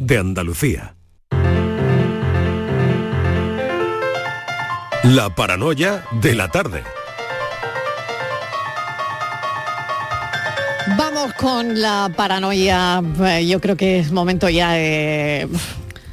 de Andalucía. La paranoia de la tarde. Vamos con la paranoia. Eh, Yo creo que es momento ya de...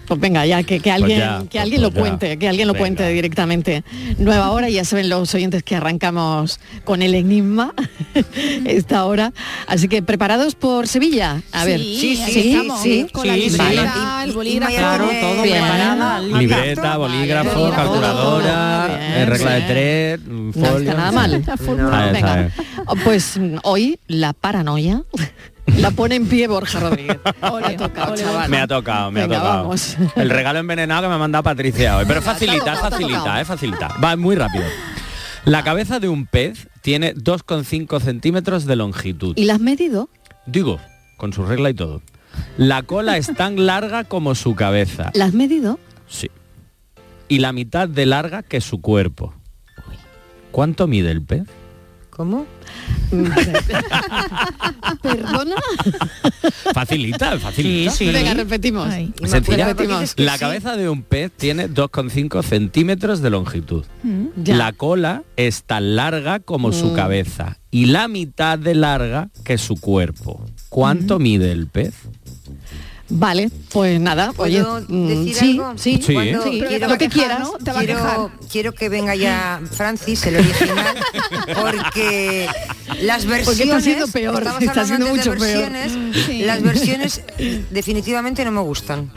Pues venga, ya que, que alguien, ya, que pues alguien lo ya. cuente, que alguien lo cuente directamente. Nueva hora, ya saben los oyentes que arrancamos con el enigma esta hora. Así que preparados por Sevilla. A ver, Sí, ahí estamos, con la libreta, el bolígrafo. Claro, todo Bien. preparada. Libreta, bolígrafo, Vale, calculadora, bien, eh, regla de sí. tres, No folio. está nada mal. Bien, Venga. bien. Pues hoy la paranoia la pone en pie Borja Rodríguez. Ha tocado, chaval. Me ha tocado, me Venga, ha tocado. vamos. El regalo envenenado que me ha mandado Patricia hoy. Pero facilita, facilita, eh, facilita. Va muy rápido. La cabeza de un pez tiene 2,5 centímetros de longitud. ¿Y la has medido? Digo, con su regla y todo. La cola es tan larga como su cabeza. ¿La has medido? Sí. Y la mitad de larga que su cuerpo. ¿Cuánto mide el pez? ¿Cómo? ¿Perdona? Facilita, facilita. Venga, repetimos. Sencilla. Repetimos. La cabeza de un pez tiene 2,5 centímetros de longitud. Ya. La cola es tan larga como su Mm. cabeza y la mitad de larga que su cuerpo. ¿Cuánto mide el pez? Vale, pues nada, oye, ¿Puedo mm, decir sí, algo? sí, Sí. Cuando sí, quiero- lo que quieras. quiero, quiero que venga ya Francis, el original, porque las versiones... Porque está siendo peor, estamos está hablando siendo mucho peor. versiones, Sí. Las versiones definitivamente no me gustan.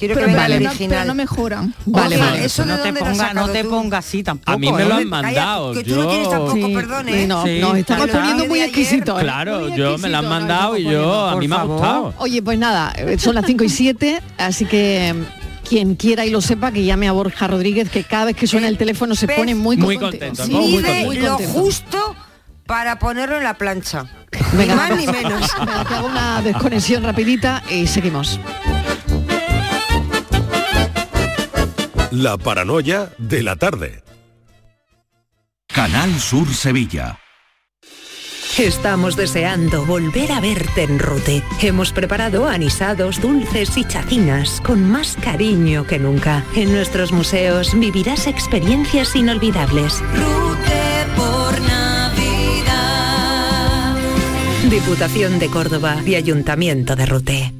Quiero Pero que venga vale, el no- pero no mejoran. Vale, Oye, vale. Eso no te lo ponga, no te ponga así tampoco. A mí me lo ¿eh? han mandado. que tú no yo- tampoco, Sí, ¿eh? no, Sí, nos estamos poniendo muy exquisitos. ¿eh? Claro, Muy yo me la han mandado y yo, a mí me ha gustado. Oye, pues nada, eh, son las 5 y 7, así que mm, quien quiera y lo sepa, que llame a Borja Rodríguez, que cada vez que suena el teléfono se pone muy, Muy contento. muy contento. muy lo contento. justo para ponerlo en la plancha. Venga, ni más ni menos. Venga, que hago una desconexión rapidita y seguimos. La paranoia de la tarde. Canal Sur Sevilla. Estamos deseando volver a verte en Rute. Hemos preparado anisados, dulces y chacinas con más cariño que nunca. En nuestros museos vivirás experiencias inolvidables. Rute por Navidad. Diputación de Córdoba y Ayuntamiento de Rute.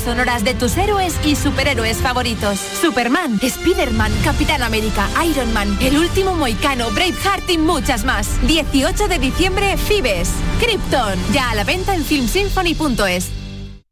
sonoras de tus héroes y superhéroes favoritos. Superman, Spider-Man, Capitán América, Iron Man, El Último Moicano, Braveheart y muchas más. 18 de diciembre, Fibes. Krypton, ya a la venta en filmsymphony.es.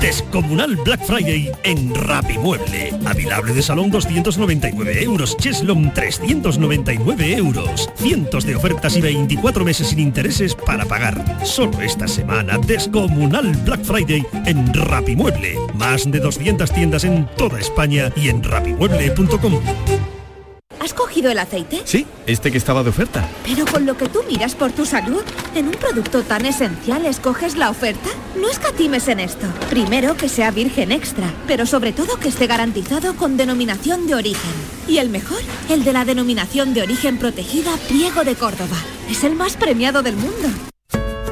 Descomunal Black Friday en Rapimueble. Avilable de salón 299 euros. Cheslom 399 euros. Cientos de ofertas y 24 meses sin intereses para pagar. Solo esta semana, Descomunal Black Friday en Rapimueble. Más de 200 tiendas en toda España y en rapimueble.com. ¿Has cogido el aceite? Sí, este que estaba de oferta. Pero con lo que tú miras por tu salud, en un producto tan esencial escoges la oferta. No escatimes en esto. Primero que sea virgen extra, pero sobre todo que esté garantizado con denominación de origen. Y el mejor, el de la denominación de origen protegida Priego de Córdoba. Es el más premiado del mundo.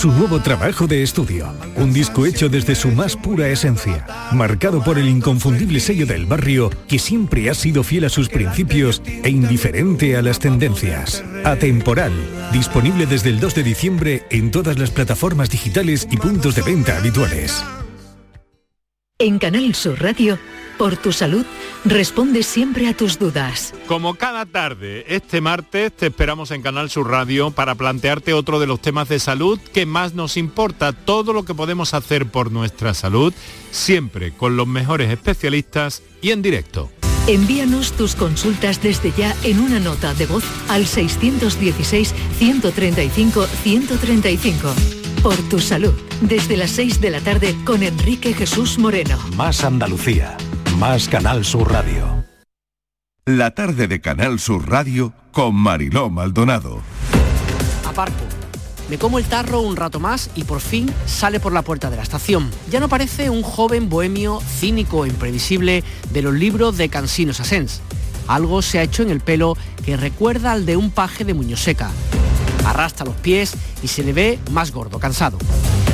su nuevo trabajo de estudio, un disco hecho desde su más pura esencia, marcado por el inconfundible sello del barrio que siempre ha sido fiel a sus principios e indiferente a las tendencias. Atemporal, disponible desde el 2 de diciembre en todas las plataformas digitales y puntos de venta habituales. En Canal Sur Radio por tu salud, responde siempre a tus dudas. Como cada tarde, este martes te esperamos en Canal Sur Radio para plantearte otro de los temas de salud que más nos importa, todo lo que podemos hacer por nuestra salud, siempre con los mejores especialistas y en directo. Envíanos tus consultas desde ya en una nota de voz al 616-135-135. Por tu salud, desde las 6 de la tarde con Enrique Jesús Moreno. Más Andalucía más Canal Sur Radio. La tarde de Canal Sur Radio con Mariló Maldonado. Aparco. Me como el tarro un rato más y por fin sale por la puerta de la estación. Ya no parece un joven bohemio cínico e imprevisible de los libros de Cansino Sassens. Algo se ha hecho en el pelo que recuerda al de un paje de Muñoseca. Arrastra los pies y se le ve más gordo, cansado.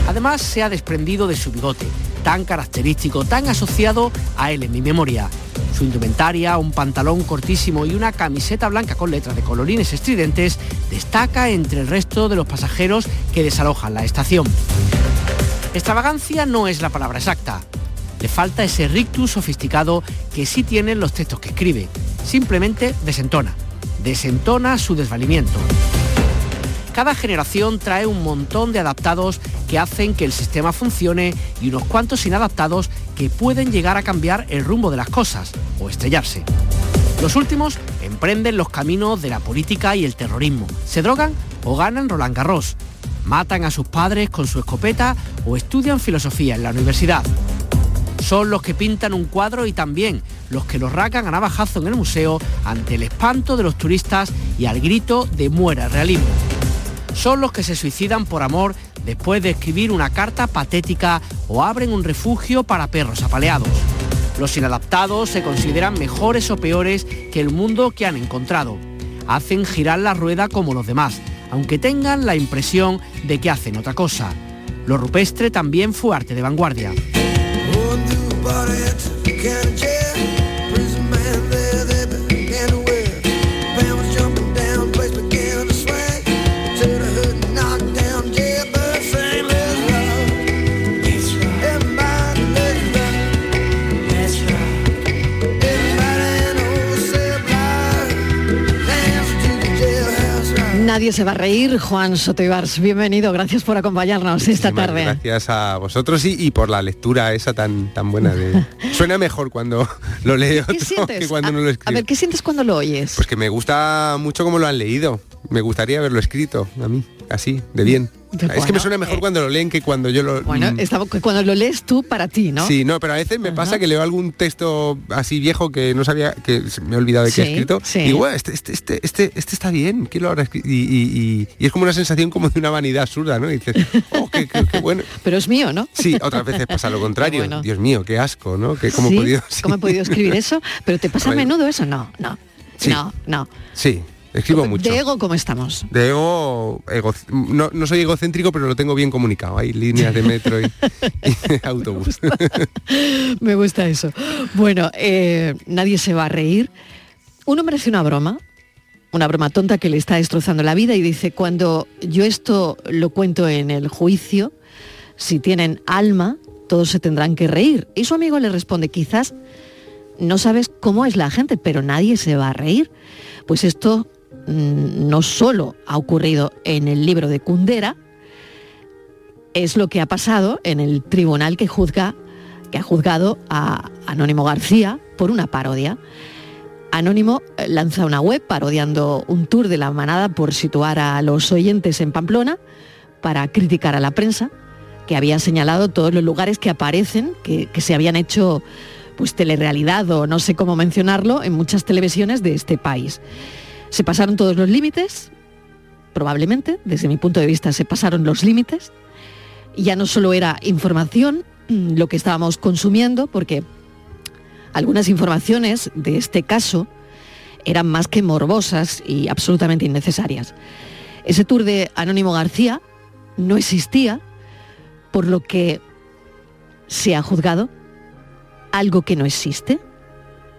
Además se ha desprendido de su bigote, tan característico, tan asociado a él en mi memoria. Su indumentaria, un pantalón cortísimo y una camiseta blanca con letras de colorines estridentes destaca entre el resto de los pasajeros que desalojan la estación. Extravagancia no es la palabra exacta. Le falta ese rictus sofisticado que sí tienen los textos que escribe. Simplemente desentona. Desentona su desvalimiento. Cada generación trae un montón de adaptados que hacen que el sistema funcione y unos cuantos inadaptados que pueden llegar a cambiar el rumbo de las cosas o estrellarse. Los últimos emprenden los caminos de la política y el terrorismo. Se drogan o ganan Roland Garros. Matan a sus padres con su escopeta o estudian filosofía en la universidad. Son los que pintan un cuadro y también los que los racan a navajazo en el museo ante el espanto de los turistas y al grito de muera realismo son los que se suicidan por amor después de escribir una carta patética o abren un refugio para perros apaleados. Los inadaptados se consideran mejores o peores que el mundo que han encontrado. Hacen girar la rueda como los demás, aunque tengan la impresión de que hacen otra cosa. Lo rupestre también fue arte de vanguardia. Nadie se va a reír, Juan Sotoibars. Bienvenido, gracias por acompañarnos esta tarde. Gracias a vosotros y, por la lectura esa tan, tan buena. De... Suena mejor cuando lo leo que cuando no lo escribo. A ver, ¿qué sientes cuando lo oyes? Pues que me gusta mucho como lo han leído. Me gustaría haberlo escrito a mí, así, de bien es que me suena mejor eh, cuando lo leen que cuando yo lo... Bueno, mm. cuando lo lees tú para ti, ¿no? Sí, no, pero a veces me pasa que leo algún texto así viejo que no sabía, que me he olvidado de que he escrito. Y digo, este, este, este, este, este está bien, ¿quién lo habrá escrito? Y, es como una sensación como de una vanidad absurda, ¿no? Y dices, oh, qué, bueno. Pero es mío, ¿no? Sí, otras veces pasa lo contrario. Dios mío, qué asco, ¿no? Que cómo, he podido, ¿Cómo he podido escribir eso? ¿Pero te pasa a menudo eso? No, no. No, no. Sí, Escribo mucho. ¿De ego cómo estamos? De ego, no, soy egocéntrico, pero lo tengo bien comunicado. Hay líneas de metro y, autobús. Me gusta eso. Bueno, eh, nadie se va a reír. Uno merece una broma, una broma tonta que le está destrozando la vida y dice, cuando yo esto lo cuento en el juicio, si tienen alma, todos se tendrán que reír. Y su amigo le responde, quizás no sabes cómo es la gente, pero nadie se va a reír. Pues esto no solo ha ocurrido en el libro de Kundera, es lo que ha pasado en el tribunal que juzga que ha juzgado a Anónimo García por una parodia. Anónimo eh, lanza una web parodiando un tour de la manada por situar a los oyentes en Pamplona para criticar a la prensa. que había señalado todos los lugares que aparecen, que, que se habían hecho pues telerealidad o no sé cómo mencionarlo en muchas televisiones de este país. Se pasaron todos los límites, probablemente, desde mi punto de vista se pasaron los límites. Ya no solo era información mm, lo que estábamos consumiendo, porque algunas informaciones de este caso eran más que morbosas y absolutamente innecesarias. Ese tour de Anónimo García no existía, por lo que se ha juzgado algo que no existe.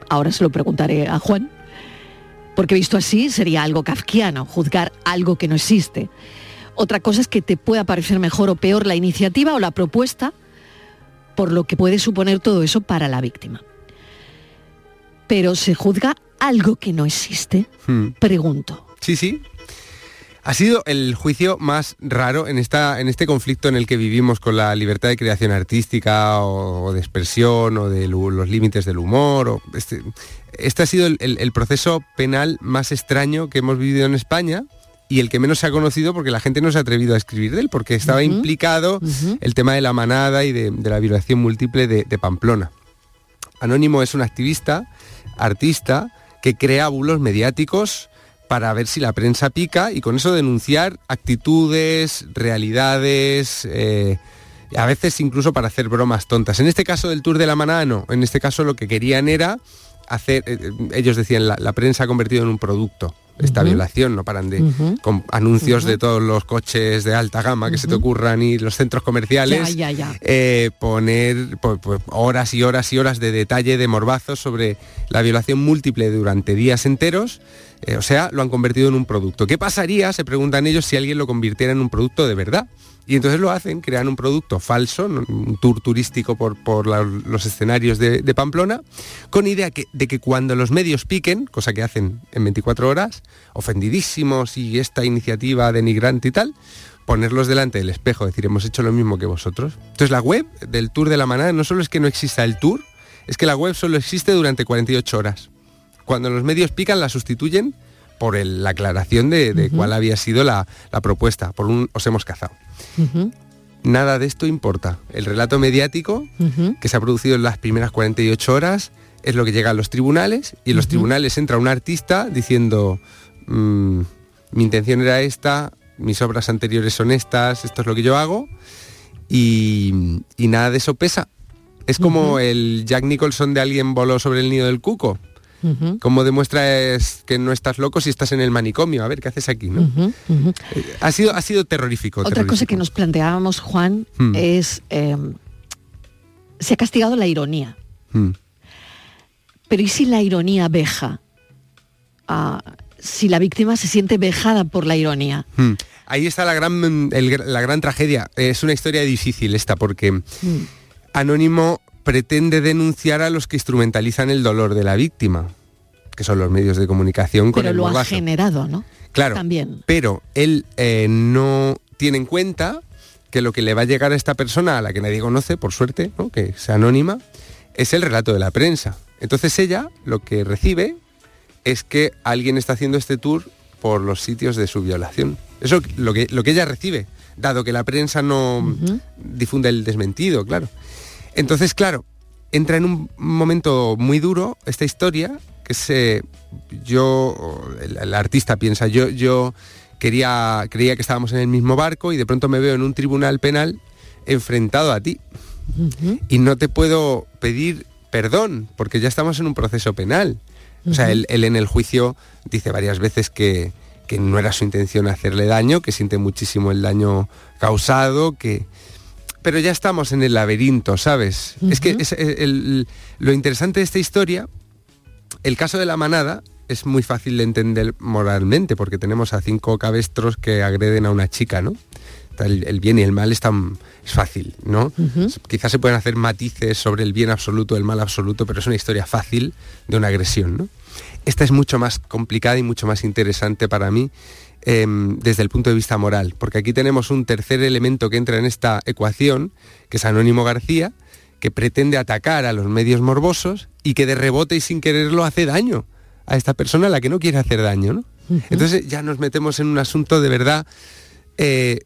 Ahora se lo preguntaré a Juan porque visto así sería algo kafkiano, juzgar algo que no existe. Otra cosa es que te pueda parecer mejor o peor la iniciativa o la propuesta, por lo que puede suponer todo eso para la víctima. Pero se juzga algo que no existe. Hmm. Pregunto. Sí, sí. Ha sido el juicio más raro en, esta, en este conflicto en el que vivimos con la libertad de creación artística o, de expresión o de los límites del humor. O este, este ha sido el, proceso penal más extraño que hemos vivido en España y el que menos se ha conocido porque la gente no se ha atrevido a escribir de él, porque estaba implicado el tema de la manada y de, la violación múltiple de, de, Pamplona. Anónimo es un activista, artista, que crea bulos mediáticos para ver si la prensa pica y con eso denunciar actitudes, realidades, eh, a veces incluso para hacer bromas tontas. En este caso del Tour de la Manada no, en este caso lo que querían era hacer, eh, ellos decían, la, prensa ha convertido en un producto esta violación, no paran de con anuncios de todos los coches de alta gama que se te ocurran y los centros comerciales, eh, poner horas y horas y horas de detalle de morbazos sobre la violación múltiple durante días enteros eh, o sea, lo han convertido en un producto. ¿Qué pasaría, se preguntan ellos, si alguien lo convirtiera en un producto de verdad? Y entonces lo hacen, crean un producto falso, un tour turístico por, los escenarios de, Pamplona, con idea de que cuando los medios piquen, cosa que hacen en 24 horas, ofendidísimos y esta iniciativa denigrante y tal, ponerlos delante del espejo, decir, hemos hecho lo mismo que vosotros. Entonces la web del Tour de la Manada no solo es que no exista el tour, es que la web solo existe durante 48 horas cuando los medios pican la sustituyen por la aclaración de, cuál había sido la, propuesta, por un os hemos cazado. Nada de esto importa. El relato mediático que se ha producido en las primeras 48 horas es lo que llega a los tribunales y en los tribunales entra un artista diciendo mm, mi intención era esta, mis obras anteriores son estas, esto es lo que yo hago y, nada de eso pesa. Es como el Jack Nicholson de alguien voló sobre el nido del cuco. Como demuestras que no estás loco si estás en el manicomio? A ver, ¿qué haces aquí? ¿no? Eh, ha, sido, ha sido terrorífico. Otra cosa que nos planteábamos, Juan, hmm. es... Em, se ha castigado la ironía. Hmm. Pero ¿y si la ironía veja? Ah, si la víctima se siente vejada por la ironía. Hmm. Ahí está la gran, la gran tragedia. Es una historia difícil esta porque Anónimo pretende denunciar a los que instrumentalizan el dolor de la víctima, que son los medios de comunicación con pero lo ha generado, ¿no? Claro. También. Pero él eh, no tiene en cuenta que lo que le va a llegar a esta persona, a la que nadie conoce, por suerte, que es anónima, es el relato de la prensa. Entonces ella lo que recibe es que alguien está haciendo este tour por los sitios de su violación. Eso lo que, lo que ella recibe, dado que la prensa no difunde el desmentido, claro. Entonces, claro, entra en un momento muy duro esta historia, que se, yo, el, artista piensa, yo, yo quería, creía que estábamos en el mismo barco y de pronto me veo en un tribunal penal enfrentado a ti. Y no te puedo pedir perdón, porque ya estamos en un proceso penal. O sea, él, en el juicio dice varias veces que, que no era su intención hacerle daño, que siente muchísimo el daño causado, que, pero ya estamos en el laberinto, ¿sabes? Es que eh, lo interesante de esta historia, el caso de la manada, es muy fácil de entender moralmente, porque tenemos a cinco cabestros que agreden a una chica, ¿no? El, bien y el mal es, es fácil, ¿no? Quizás se pueden hacer matices sobre el bien absoluto, el mal absoluto, pero es una historia fácil de una agresión, ¿no? Esta es mucho más complicada y mucho más interesante para mí Em, desde el punto de vista moral, porque aquí tenemos un tercer elemento que entra en esta ecuación, que es Anónimo García, que pretende atacar a los medios morbosos y que de rebote y sin quererlo hace daño a esta persona a la que no quiere hacer daño. Entonces ya nos metemos en un asunto de verdad... Eh,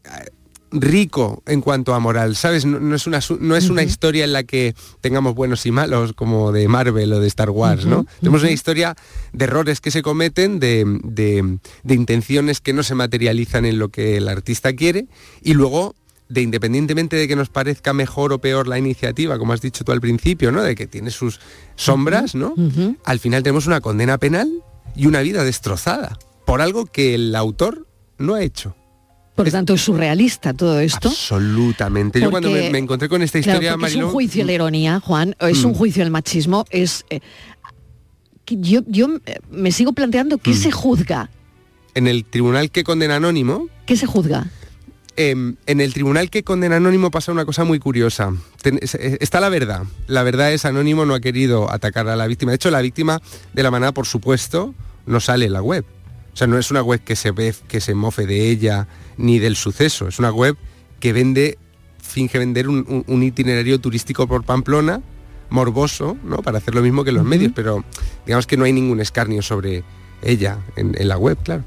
rico en cuanto a moral, ¿sabes? No, es, una, no es una historia en la que tengamos buenos y malos como de Marvel o de Star Wars, ¿no? Tenemos una historia de errores que se cometen, de, de, intenciones que no se materializan en lo que el artista quiere y luego de independientemente de que nos parezca mejor o peor la iniciativa, como has dicho tú al principio, ¿no? De que tiene sus sombras, ¿no? Al final tenemos una condena penal y una vida destrozada por algo que el autor no ha hecho. Por lo tanto, es surrealista todo esto. Absolutamente. Yo cuando me, encontré con esta historia, Es un juicio la ironía, Juan, es un mm. juicio el machismo, es... Eh, yo, yo me sigo planteando qué mm. se juzga. En el tribunal que condena anónimo... ¿Qué se juzga? Em, en el tribunal que condena Anónimo pasa una cosa muy curiosa. Está la verdad. La verdad es Anónimo no ha querido atacar a la víctima. De hecho, la víctima de la manada, por supuesto, no sale en la web. O sea, no es una web que se ve, que se mofe de ella, ni del suceso. Es una web que vende, finge vender un, itinerario turístico por Pamplona, morboso, ¿no? Para hacer lo mismo que los medios, pero digamos que no hay ningún escarnio sobre ella en, la web, claro.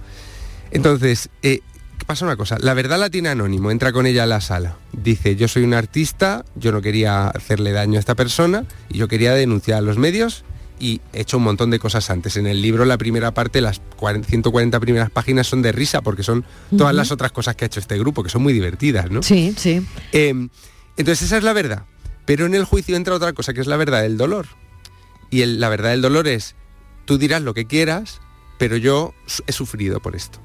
Entonces, eh, pasa una cosa, la verdad la tiene anónimo, entra con ella a la sala. Dice, yo soy un artista, yo no quería hacerle daño a esta persona y yo quería denunciar a los medios y he hecho un montón de cosas antes. En el libro la primera parte, las 140 primeras páginas son de risa porque son todas las otras cosas que ha hecho este grupo, que son muy divertidas, ¿no? Sí, sí. Em, entonces esa es la verdad. Pero en el juicio entra otra cosa, que es la verdad del dolor. Y la verdad del dolor es, tú dirás lo que quieras, pero yo he sufrido por esto.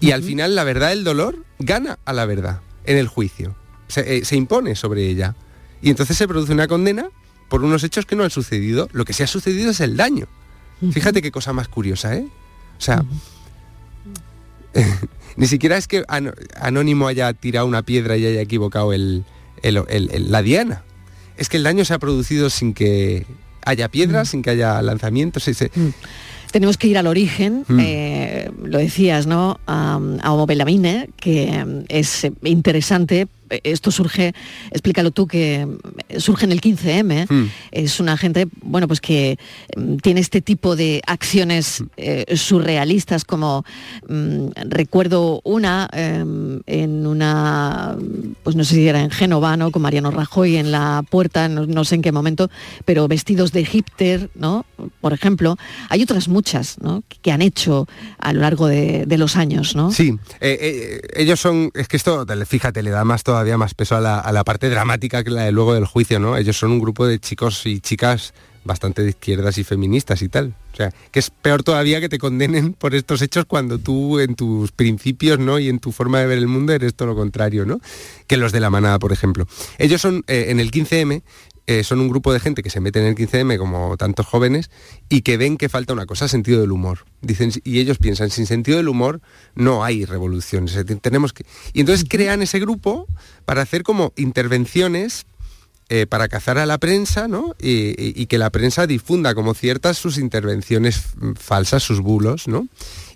Y al final la verdad del dolor gana a la verdad en el juicio. Se, eh, se impone sobre ella. Y entonces se produce una condena por unos hechos que no han sucedido. Lo que se ha sucedido es el daño. Fíjate qué cosa más curiosa, ¿eh? O sea, ni siquiera es que Anónimo haya tirado una piedra y haya equivocado el, la diana. Es que el daño se ha producido sin que haya piedras, sin que haya lanzamientos. Tenemos que ir al origen, eh, lo decías, ¿no? A, a Homo que es interesante esto surge, explícalo tú, que surge en el 15M. Hmm. Es una gente, bueno, pues que mm, tiene este tipo de acciones eh, surrealistas, como mm, recuerdo una em, en una, pues no sé si era en Génova, ¿no? Con Mariano Rajoy en la puerta, no, sé en qué momento, pero vestidos de hipster, ¿no? Por ejemplo. Hay otras muchas, ¿no? Que han hecho a lo largo de, los años, ¿no? Sí, eh, eh, ellos son, es que esto, fíjate, le da más toda había más peso a la, parte dramática que la de luego del juicio, ¿no? Ellos son un grupo de chicos y chicas bastante de izquierdas y feministas y tal. O sea, que es peor todavía que te condenen por estos hechos cuando tú en tus principios, ¿no? Y en tu forma de ver el mundo eres todo lo contrario, ¿no? Que los de la manada, por ejemplo. Ellos son, eh, en el 15M, eh, son un grupo de gente que se mete en el 15M como tantos jóvenes y que ven que falta una cosa, sentido del humor. Dicen, y ellos piensan, sin sentido del humor no hay revoluciones. Tenemos que... Y entonces crean ese grupo para hacer como intervenciones eh, para cazar a la prensa ¿no? Y, que la prensa difunda como ciertas sus intervenciones falsas, sus bulos, ¿no?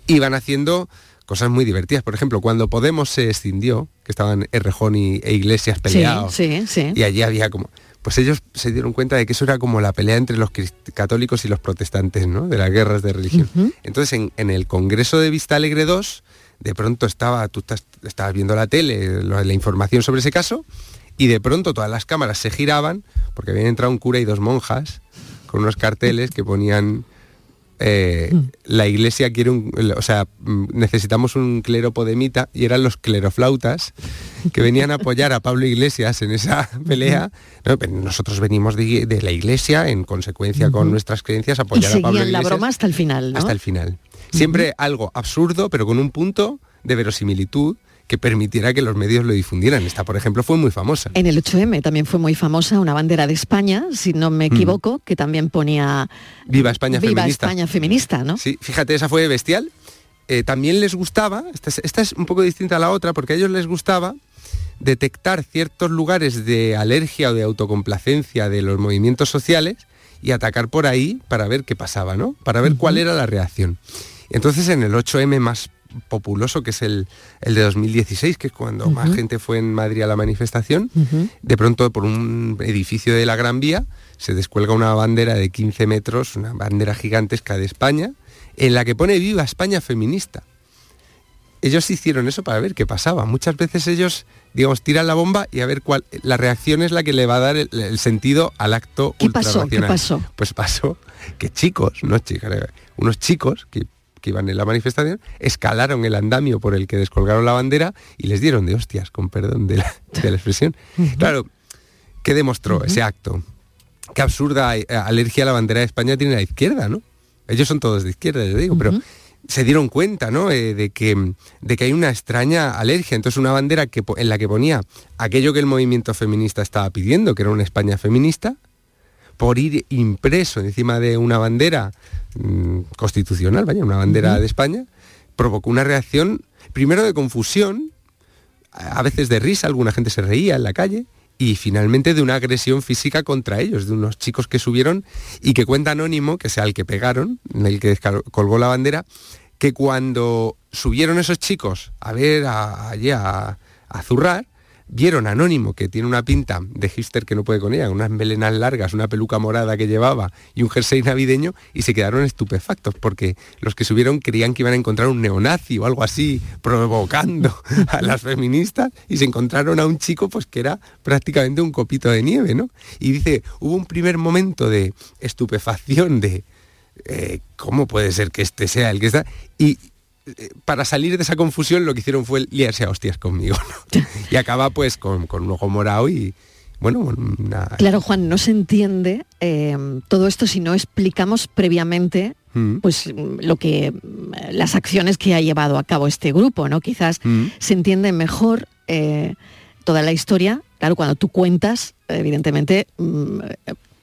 y van haciendo cosas muy divertidas. Por ejemplo, cuando Podemos se escindió, que estaban Errejón y, e Iglesias peleados, y allí había como pues ellos se dieron cuenta de que eso era como la pelea entre los católicos y los protestantes, ¿no? De las guerras de religión. Entonces, en, el Congreso de Vista Alegre II, de pronto estaba, tú estabas viendo la tele, la información sobre ese caso, y de pronto todas las cámaras se giraban, porque habían entrado un cura y dos monjas, con unos carteles que ponían eh, la iglesia quiere un, o sea, mm, necesitamos un clero podemita y eran los cleroflautas que venían a apoyar a Pablo Iglesias en esa pelea. nosotros venimos de, la iglesia, en consecuencia con nuestras creencias, apoyar a Pablo Iglesias. la broma hasta el final, Hasta el final. Siempre algo absurdo, pero con un punto de verosimilitud que permitiera que los medios lo difundieran. Esta, por ejemplo, fue muy famosa. En el 8M también fue muy famosa una bandera de España, si no me equivoco, que también ponía Viva España Viva feminista. España feminista, ¿no? Sí, fíjate, esa fue bestial. Eh, también les gustaba, esta es, un poco distinta a la otra, porque a ellos les gustaba detectar ciertos lugares de alergia o de autocomplacencia de los movimientos sociales y atacar por ahí para ver qué pasaba, ¿no? Para ver cuál era la reacción. Entonces en el 8M más populoso que es el, de 2016, que es cuando más gente fue en Madrid a la manifestación, de pronto por un edificio de la Gran Vía se descuelga una bandera de 15 metros, una bandera gigantesca de España, en la que pone viva España feminista. ellos hicieron eso para ver qué pasaba. Muchas veces ellos, digamos, tiran la bomba y a ver cuál, la reacción es la que le va a dar el, sentido al acto ¿Qué pasó? ¿Qué pasó? Pues pasó que chicos, no chicas, unos chicos que, iban en la manifestación, escalaron el andamio por el que descolgaron la bandera y les dieron de hostias, con perdón de la, expresión. Claro, ¿qué demostró ese acto? Qué absurda eh, alergia a la bandera de España tiene la izquierda, ¿no? Ellos son todos de izquierda, les digo, pero se dieron cuenta ¿no? Eh, de, que, de que hay una extraña alergia. Entonces una bandera que, en la que ponía aquello que el movimiento feminista estaba pidiendo, que era una España feminista, por ir impreso encima de una bandera mm, constitucional, vaya, una bandera de España, provocó una reacción, primero de confusión, a veces de risa, alguna gente se reía en la calle, y finalmente de una agresión física contra ellos, de unos chicos que subieron y que cuenta anónimo, que sea el que pegaron, el que colgó la bandera, que cuando subieron esos chicos a ver allí a, a, zurrar, vieron Anónimo, que tiene una pinta de hipster que no puede con ella, unas melenas largas, una peluca morada que llevaba y un jersey navideño, y se quedaron estupefactos, porque los que subieron creían que iban a encontrar un neonazi o algo así, provocando a las feministas, y se encontraron a un chico pues que era prácticamente un copito de nieve, ¿no? Y dice, hubo un primer momento de estupefacción, de eh, ¿cómo puede ser que este sea el que está? Y para salir de esa confusión lo que hicieron fue liarse a hostias conmigo. y acaba pues con, un ojo morado y, bueno, Claro, Juan, no se entiende eh, todo esto si no explicamos previamente mm. pues lo que las acciones que ha llevado a cabo este grupo, ¿no? Quizás mm. se entiende mejor eh, toda la historia. Claro, cuando tú cuentas, evidentemente mm,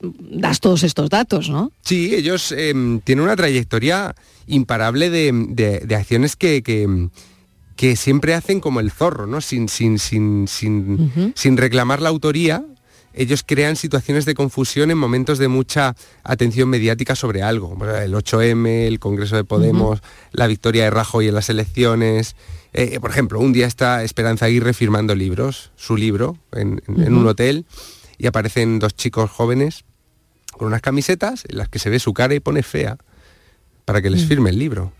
das todos estos datos, ¿no? Sí, ellos em, tienen una trayectoria imparable de, acciones que, que, siempre hacen como el zorro, ¿no? Sin, sin, sin, sin, sin reclamar la autoría, ellos crean situaciones de confusión en momentos de mucha atención mediática sobre algo. El 8M, el Congreso de Podemos, la victoria de Rajoy en las elecciones. Eh, por ejemplo, un día está Esperanza Aguirre firmando libros, su libro, en, en un hotel, y aparecen dos chicos jóvenes con unas camisetas en las que se ve su cara y pone fea para que les mm. firme el libro.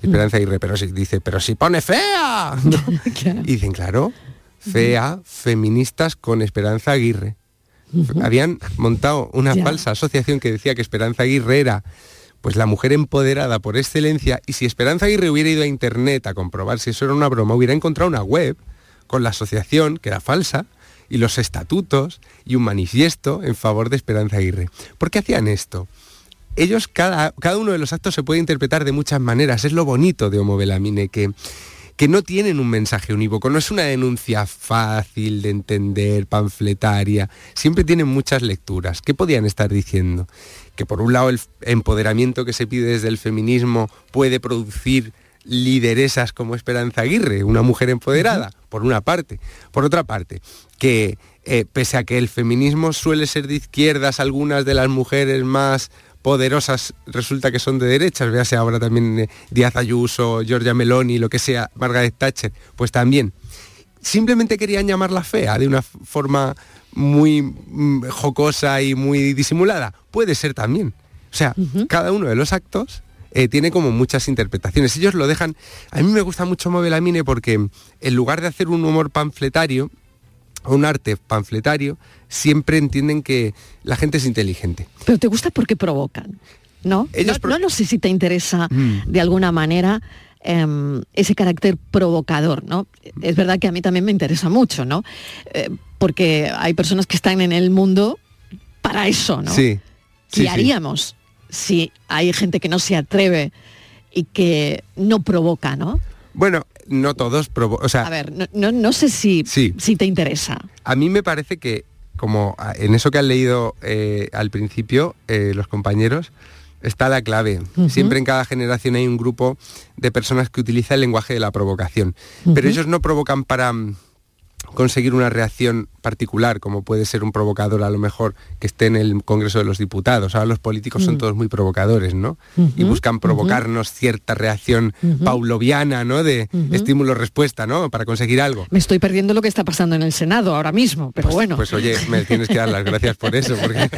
Y mm. Esperanza Aguirre, pero si dice, pero si pone fea. Y dicen, claro, fea, feministas con Esperanza Aguirre. Habían montado una falsa asociación que decía que Esperanza Aguirre era pues la mujer empoderada por excelencia y si Esperanza Aguirre hubiera ido a internet a comprobar si eso era una broma, hubiera encontrado una web con la asociación que era falsa y los estatutos y un manifiesto en favor de Esperanza Aguirre. ¿Por qué hacían esto? Ellos, cada, cada uno de los actos se puede interpretar de muchas maneras. Es lo bonito de Homo Belamine, que, que no tienen un mensaje unívoco, no es una denuncia fácil de entender, panfletaria, siempre tienen muchas lecturas. ¿Qué podían estar diciendo? Que por un lado el empoderamiento que se pide desde el feminismo puede producir lideresas como Esperanza Aguirre, una mujer empoderada, por una parte. Por otra parte, que eh, pese a que el feminismo suele ser de izquierdas, algunas de las mujeres más poderosas resulta que son de derechas, véase ahora también eh, Díaz Ayuso, Giorgia Meloni, lo que sea, Margaret Thatcher, pues también. Simplemente querían llamarla fea de una forma muy mm, jocosa y muy disimulada. Puede ser también. O sea, cada uno de los actos eh, tiene como muchas interpretaciones. Ellos lo dejan... A mí me gusta mucho Movelamine porque en lugar de hacer un humor panfletario, o un arte panfletario, siempre entienden que la gente es inteligente. Pero te gusta porque provocan, ¿no? no, no, sé si te interesa mm. de alguna manera em, ese carácter provocador, ¿no? Es verdad que a mí también me interesa mucho, ¿no? Eh, porque hay personas que están en el mundo para eso, ¿no? Sí. ¿Qué haríamos? Si hay gente que no se atreve y que no provoca, ¿no? Bueno, no todos provocan. a ver, no, sé si, si te interesa. A mí me parece que, como en eso que han leído eh, al principio eh, los compañeros, está la clave. Siempre en cada generación hay un grupo de personas que utiliza el lenguaje de la provocación. Pero ellos no provocan para conseguir una reacción particular, como puede ser un provocador a lo mejor que esté en el Congreso de los Diputados. Ahora los políticos son Mm. todos muy provocadores, ¿no? y buscan provocarnos cierta reacción pauloviana, ¿no? De estímulo-respuesta, ¿no? Para conseguir algo. Me estoy perdiendo lo que está pasando en el Senado ahora mismo, pero bueno. Pues oye, me tienes que dar las gracias por eso, porque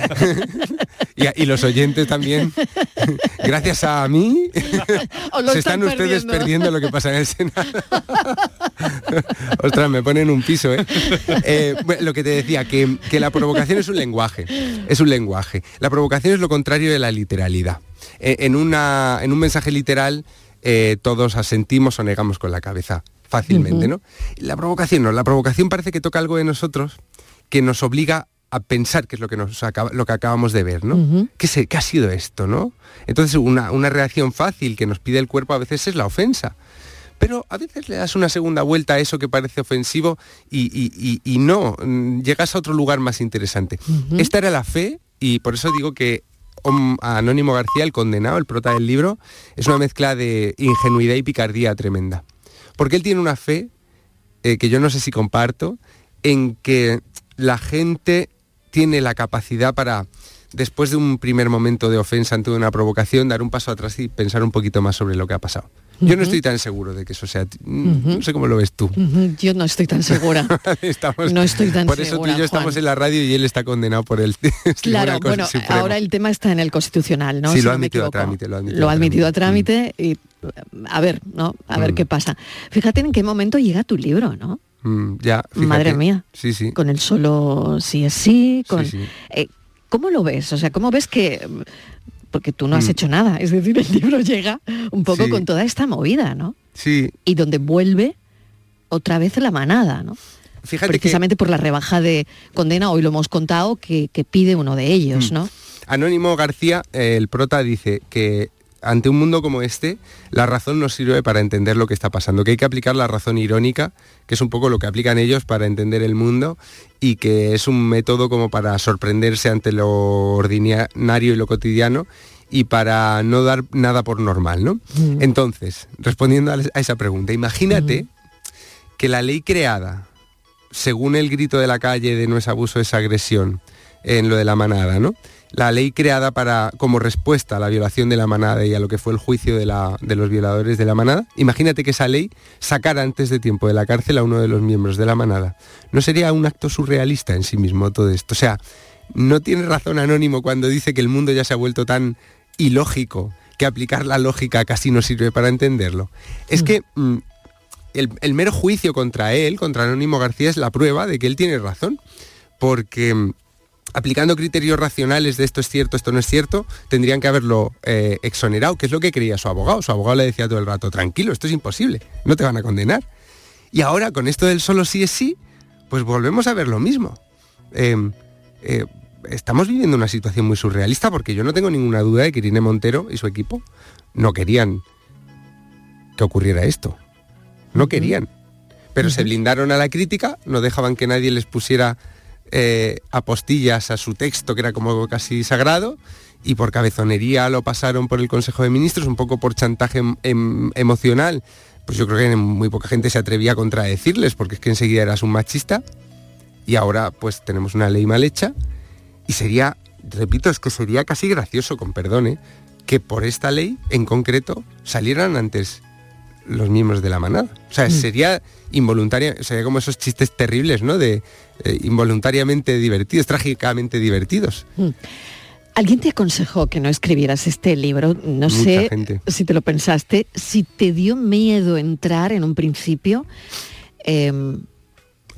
y, y los oyentes también, gracias a mí, se están ustedes perdiendo. perdiendo lo que pasa en el Senado. Ostras, me ponen un piso, ¿eh? Eh, bueno, lo que te decía, que, que la provocación es un lenguaje, es un lenguaje. La provocación es lo contrario de la literalidad. Eh, en, una, en un mensaje literal eh, todos asentimos o negamos con la cabeza fácilmente. ¿no? La provocación no, la provocación parece que toca algo de nosotros que nos obliga a pensar qué es lo que, nos acaba- lo que acabamos de ver, ¿no? ¿Qué, se- qué ha sido esto, no? Entonces una, una reacción fácil que nos pide el cuerpo a veces es la ofensa. Pero a veces le das una segunda vuelta a eso que parece ofensivo y, y- y- y no, mm, llegas a otro lugar más interesante. Esta era la fe y por eso digo que Anónimo García, el condenado, el prota del libro, es una mezcla de ingenuidad y picardía tremenda. Porque él tiene una fe eh, que yo no sé si comparto, en que la gente tiene la capacidad para, después de un primer momento de ofensa ante una provocación, dar un paso atrás y pensar un poquito más sobre lo que ha pasado. Yo no estoy tan seguro de que eso sea... mm, No sé cómo lo ves tú. Yo no estoy tan segura. Estamos- No estoy tan por eso tú segura, y yo estamos en la radio y él está condenado por el Claro, bueno, Supremo. ahora el tema está en el Constitucional, ¿no? Sí, Si lo ha no admitido a equivoco. trámite, lo ha admitido Lo a ha admitido a trámite y a ver, ¿no? A ver Mm. qué pasa. Fíjate en qué momento llega tu libro, ¿no? Mm, ya, fíjate. Madre mía. Sí, sí. Con el solo sí es sí, con Sí, sí. eh, ¿Cómo lo ves? O sea, ¿cómo ves que porque tú no has Mm. hecho nada, es decir, el libro llega un poco Sí. con toda esta movida, ¿no? Sí, Y donde vuelve otra vez la manada, ¿no? fíjate que... Precisamente por la rebaja de condena, hoy lo hemos contado, que, que pide uno de ellos, Mm. ¿no? Anónimo García, eh, el prota, dice que ante un mundo como este, la razón nos sirve para entender lo que está pasando, que hay que aplicar la razón irónica, que es un poco lo que aplican ellos para entender el mundo y que es un método como para sorprenderse ante lo ordinario y lo cotidiano y para no dar nada por normal, ¿no? Mm. Entonces, respondiendo a a esa pregunta, imagínate que la ley creada según el grito de la calle de no es abuso, es agresión, en lo de la manada, ¿no? La ley creada para, como respuesta a la violación de la manada y a lo que fue el juicio de, la- de los violadores de la manada, imagínate que esa ley sacara antes de tiempo de la cárcel a uno de los miembros de la manada. ¿No sería un acto surrealista en sí mismo todo esto? O sea, no tiene razón Anónimo cuando dice que el mundo ya se ha vuelto tan ilógico que aplicar la lógica casi no sirve para entenderlo. Es que mm, el, el mero juicio contra él, contra Anónimo García, es la prueba de que él tiene razón. Porque mm, aplicando criterios racionales de esto es cierto, esto no es cierto, tendrían que haberlo eh, exonerado, que es lo que creía su abogado. Su abogado le decía todo el rato, tranquilo, esto es imposible, no te van a condenar. Y ahora con esto del solo sí es sí, pues volvemos a ver lo mismo. Eh, eh, estamos viviendo una situación muy surrealista porque yo no tengo ninguna duda de que Irene Montero y su equipo no querían que ocurriera esto. No querían. Pero se blindaron a la crítica, no dejaban que nadie les pusiera eh, apostillas a su texto, que era como casi sagrado, y por cabezonería lo pasaron por el Consejo de Ministros, un poco por chantaje em- em- emocional. Pues yo creo que muy poca gente se atrevía a contradecirles, porque es que enseguida eras un machista, y ahora pues tenemos una ley mal hecha, y sería, repito, es que sería casi gracioso, con perdón, ¿eh? que por esta ley en concreto salieran antes los miembros de la manada. O sea, Mm. sería involuntaria, sería como esos chistes terribles, ¿no? De eh, involuntariamente divertidos, trágicamente divertidos. Mm. ¿Alguien te aconsejó que no escribieras este libro? No Mucha sé gente. si te lo pensaste, si te dio miedo entrar en un principio. em,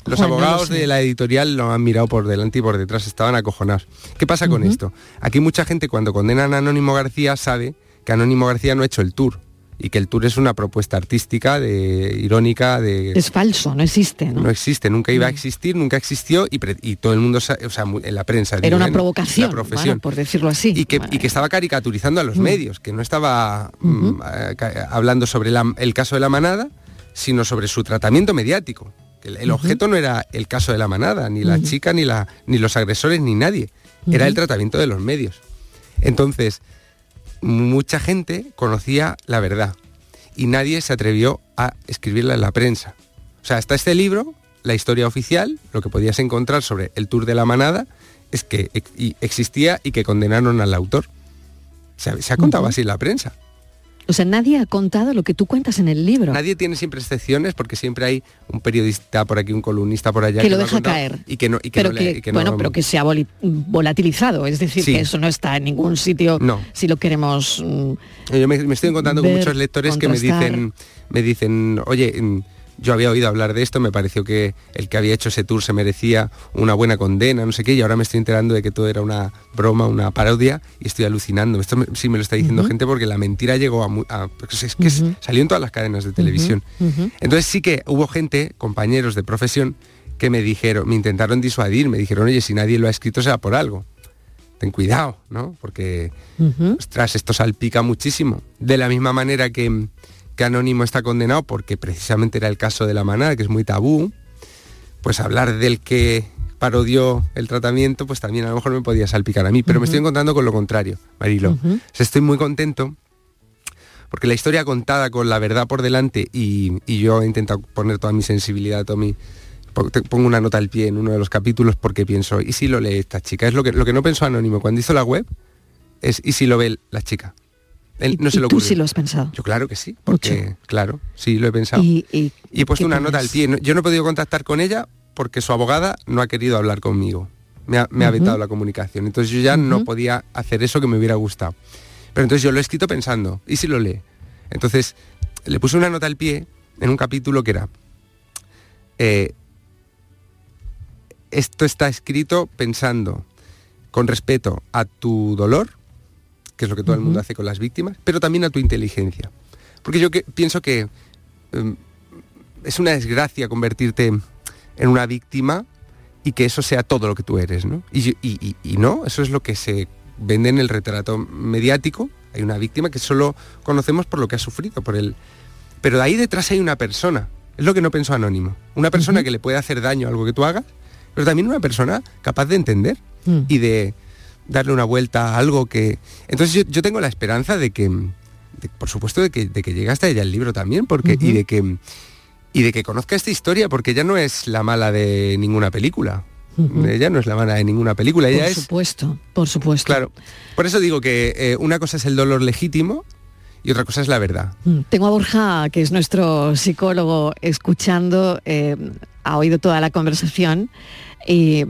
Los Juan, no lo abogados de la editorial lo han mirado por delante y por detrás, estaban acojonados. ¿Qué pasa con esto? Aquí mucha gente cuando condenan a Anónimo García sabe que Anónimo García no ha hecho el tour y que el tour es una propuesta artística, de irónica, de... es falso, no existe, ¿no? No existe, nunca iba a existir, nunca existió y, pre- y todo el mundo, o sea, en la prensa. Era una provocación, La profesión. bueno, por decirlo así. y que, y que estaba caricaturizando a los Mm. medios, que no estaba mm, eh, hablando sobre la- el caso de la manada, sino sobre su tratamiento mediático. El, objeto no era el caso de la manada, ni la chica, ni, la, ni los agresores, ni nadie. Era el tratamiento de los medios. Entonces, mucha gente conocía la verdad y nadie se atrevió a escribirla en la prensa. O sea, está este libro la historia oficial, lo que podías encontrar sobre el tour de la manada, es que existía y que condenaron al autor. Se ha, contado así en la prensa. O sea, nadie ha contado lo que tú cuentas en el libro. Nadie tiene siempre excepciones porque siempre hay un periodista por aquí, un columnista por allá que, lo deja caer y que no, y que pero que, bueno, pero que se ha volatilizado, es decir, que eso no está en ningún sitio. No. Si lo queremos. Mm, Yo me, estoy encontrando con muchos lectores que me dicen, me dicen, oye mm, yo había oído hablar de esto, me pareció que el que había hecho ese tour se merecía una buena condena, no sé qué, y ahora me estoy enterando de que todo era una broma, una parodia, y estoy alucinando. Esto sí me lo está diciendo gente porque la mentira llegó a... es que salió en todas las cadenas de televisión. Entonces sí que hubo gente, compañeros de profesión, que me dijeron, me intentaron disuadir, me dijeron, oye, si nadie lo ha escrito sea por algo. Ten cuidado, ¿no? Porque, ostras, esto salpica muchísimo. De la misma manera que que Anónimo está condenado porque precisamente era el caso de la manada, que es muy tabú, pues hablar del que parodió el tratamiento, pues también a lo mejor me podía salpicar a mí, pero me estoy encontrando con lo contrario, Marilo. estoy muy contento porque la historia contada con la verdad por delante y, yo he intentado poner toda mi sensibilidad, todo mi... Pongo una nota al pie en uno de los capítulos porque pienso, ¿y si lo lee esta chica? Es lo que, lo que no pensó Anónimo cuando hizo la web, es ¿y si lo ve la chica? No se lo ¿Tú sí lo has pensado? Yo claro que sí, porque claro, sí lo he pensado. Y, he puesto una nota al pie. Yo no he podido contactar con ella porque su abogada no ha querido hablar conmigo. Me ha, me vetado la comunicación. Entonces yo ya no podía hacer eso que me hubiera gustado. Pero entonces yo lo he escrito pensando, ¿y si lo lee? Entonces le puse una nota al pie en un capítulo que era, eh, esto está escrito pensando con respeto a tu dolor, que es lo que todo el mundo hace con las víctimas, pero también a tu inteligencia. Porque yo pienso que em, es una desgracia convertirte en una víctima y que eso sea todo lo que tú eres, ¿no? Y, no, eso es lo que se vende en el retrato mediático. Hay una víctima que solo conocemos por lo que ha sufrido, por el... Pero de ahí detrás hay una persona. Es lo que no pensó Anónimo. Una persona que le puede hacer daño a algo que tú hagas, pero también una persona capaz de entender mm. y de, darle una vuelta a algo que... Entonces yo, tengo la esperanza de que, por supuesto, de que, de que llegue hasta ella el libro también, porque, y de que y de que conozca esta historia, porque ella no es la mala de ninguna película. Ella no es la mala de ninguna película. Ella por supuesto, por supuesto. Claro. Por eso digo que eh, una cosa es el dolor legítimo y otra cosa es la verdad. Mm, tengo a Borja, que es nuestro psicólogo, escuchando, eh, ha oído toda la conversación y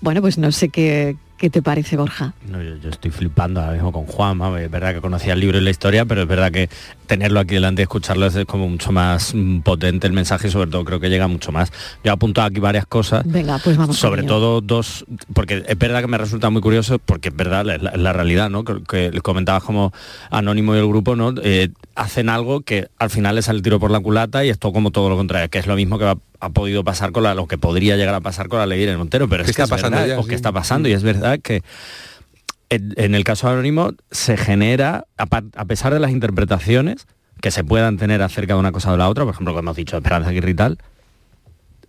bueno, pues no sé qué, ¿Qué te parece, Borja? yo, estoy flipando ahora mismo con Juan, es verdad que conocía el libro y la historia, pero es verdad que tenerlo aquí delante y escucharlo es como mucho más mm, potente el mensaje y sobre todo creo que llega mucho más. Yo he apuntado aquí varias cosas. Venga, pues vamos. Sobre todo dos, porque es verdad que me resulta muy curioso, porque es verdad, la, la, realidad, ¿no? Que, que, comentabas como Anónimo y el grupo, ¿no? Eh, hacen algo que al final es el tiro por la culata y esto como todo lo contrario, que es lo mismo que va ha podido pasar con la, lo que podría llegar a pasar con la ley de Montero, pero es que está pasando verdad, que está pasando y es verdad que en, el caso anónimo se genera, a, pesar de las interpretaciones que se puedan tener acerca de una cosa o de la otra, por ejemplo, como hemos dicho, Esperanza Aguirre y tal,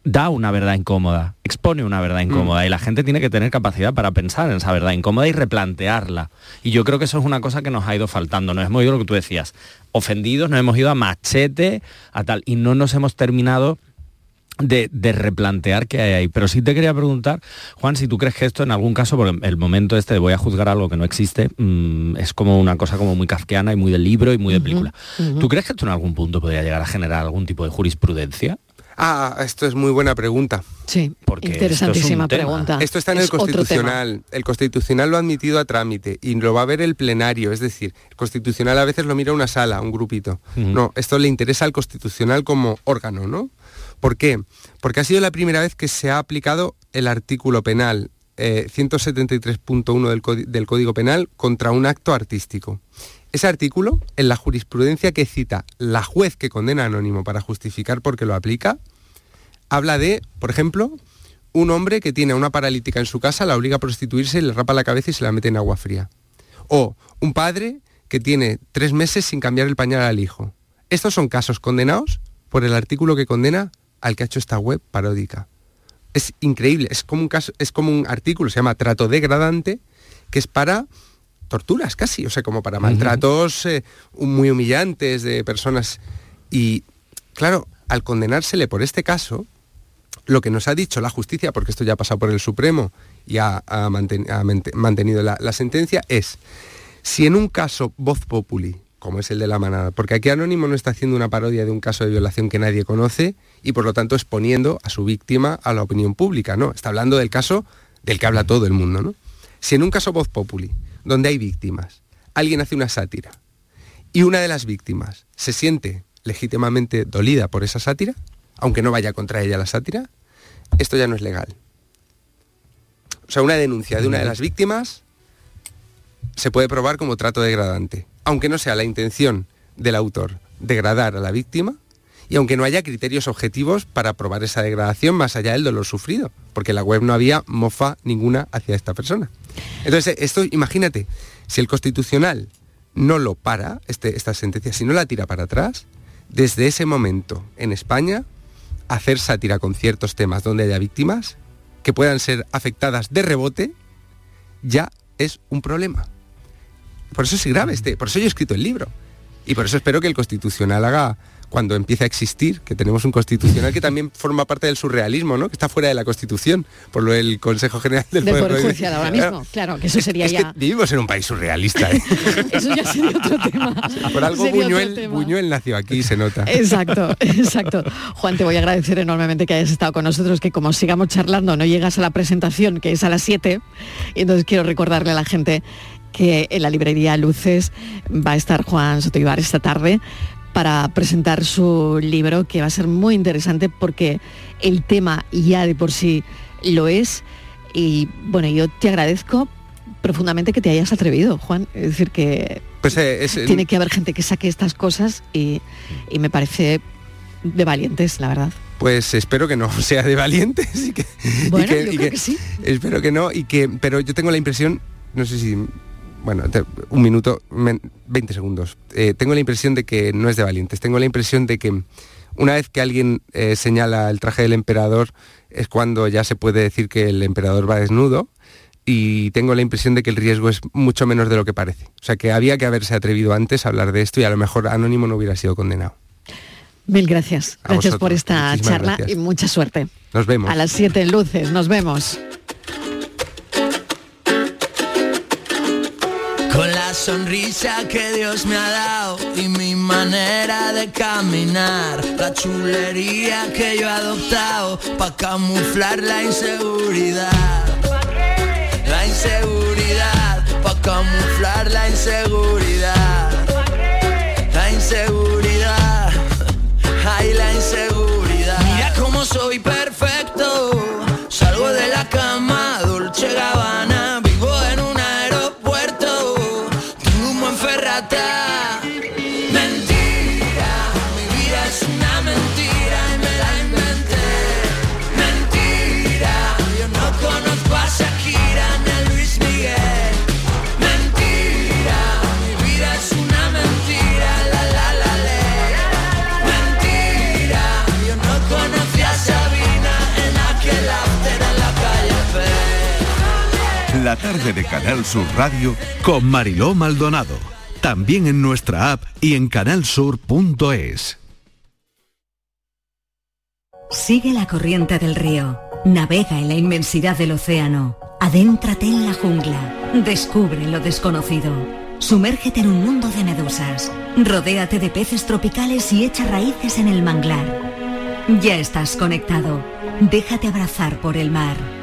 da una verdad incómoda, expone una verdad incómoda mm. y la gente tiene que tener capacidad para pensar en esa verdad incómoda y replantearla. Y yo creo que eso es una cosa que nos ha ido faltando. Nos hemos ido lo que tú decías, ofendidos, nos hemos ido a machete, a tal, y no nos hemos terminado de, replantear qué hay ahí. Pero sí te quería preguntar, Juan, si tú crees que esto en algún caso, por el momento este de voy a juzgar algo que no existe, mm, es como una cosa como muy kafkiana y muy de libro y muy de película. ¿Tú crees que esto en algún punto podría llegar a generar algún tipo de jurisprudencia? Ah, esto es muy buena pregunta. Sí, porque interesantísima pregunta. Esto está en el Constitucional. El Constitucional lo ha admitido a trámite y lo va a ver el plenario. Es decir, el Constitucional a veces lo mira una sala, un grupito. No, esto le interesa al Constitucional como órgano, ¿no? ¿Por qué? Porque ha sido la primera vez que se ha aplicado el artículo penal 173.1 eh, del, Código Penal contra un acto artístico. Ese artículo, en la jurisprudencia que cita la juez que condena anónimo para justificar por qué lo aplica, habla de, por ejemplo, un hombre que tiene una paralítica en su casa, la obliga a prostituirse, le rapa la cabeza y se la mete en agua fría. O un padre que tiene tres meses sin cambiar el pañal al hijo. Estos son casos condenados por el artículo que condena al que ha hecho esta web paródica. Es increíble, es como un caso, es como un artículo, se llama Trato degradante, que es para torturas casi, o sea, como para maltratos eh, muy humillantes de personas. Y claro, al condenársele por este caso, lo que nos ha dicho la justicia, porque esto ya ha pasado por el Supremo y ha, mantenido la, sentencia, es si en un caso voz populi, como es el de la manada, porque aquí Anónimo no está haciendo una parodia de un caso de violación que nadie conoce y por lo tanto exponiendo a su víctima a la opinión pública, no, está hablando del caso del que habla todo el mundo, ¿no? Si en un caso voz populi, donde hay víctimas, alguien hace una sátira y una de las víctimas se siente legítimamente dolida por esa sátira, aunque no vaya contra ella la sátira, esto ya no es legal. O sea, una denuncia de una de las víctimas se puede probar como trato degradante, aunque no sea la intención del autor degradar a la víctima y aunque no haya criterios objetivos para probar esa degradación más allá del dolor sufrido, porque en la web no había mofa ninguna hacia esta persona. Entonces, esto, imagínate, si el constitucional no lo para, este, esta sentencia, si no la tira para atrás, desde ese momento en España hacer sátira con ciertos temas donde haya víctimas que puedan ser afectadas de rebote ya es un problema. Por eso es grave este, por eso yo he escrito el libro. Y por eso espero que el Constitucional haga cuando empiece a existir, que tenemos un constitucional que también forma parte del surrealismo, ¿no? Que está fuera de la Constitución, por lo del Consejo General del, del Poder, Judicial ahora mismo. Claro, que eso sería ya. vivimos en un país surrealista. ¿eh? eso ya sería otro tema. Por algo Buñuel, Buñuel, nació aquí, se nota. Exacto, exacto. Juan, te voy a agradecer enormemente que hayas estado con nosotros, que como sigamos charlando no llegas a la presentación, que es a las 7, y entonces quiero recordarle a la gente que en la librería Luces va a estar Juan Sotoibar esta tarde para presentar su libro, que va a ser muy interesante porque el tema ya de por sí lo es. Y bueno, yo te agradezco profundamente que te hayas atrevido, Juan. Es decir, que pues, eh, tiene que haber gente que saque estas cosas y, me parece de valientes, la verdad. Pues espero que no sea de valientes y que, bueno, yo creo que, sí. Espero que no y que, pero yo tengo la impresión, no sé si bueno, un minuto, 20 segundos. Eh, tengo la impresión de que no es de valientes. Tengo la impresión de que una vez que alguien eh, señala el traje del emperador es cuando ya se puede decir que el emperador va desnudo y tengo la impresión de que el riesgo es mucho menos de lo que parece. O sea que había que haberse atrevido antes a hablar de esto y a lo mejor Anónimo no hubiera sido condenado. Mil gracias. gracias por esta charla y mucha suerte. Nos vemos. A las 7 en luces. Nos vemos. La sonrisa que Dios me ha dado y mi manera de caminar, la chulería que yo he adoptado para camuflar la inseguridad. La inseguridad, para camuflar la inseguridad. La inseguridad, ay la inseguridad. Mira cómo soy La tarde de Canal Sur Radio con Mariló Maldonado. También en nuestra app y en canalsur.es. Sigue la corriente del río. Navega en la inmensidad del océano. Adéntrate en la jungla. Descubre lo desconocido. Sumérgete en un mundo de medusas. Rodéate de peces tropicales y echa raíces en el manglar. Ya estás conectado. Déjate abrazar por el mar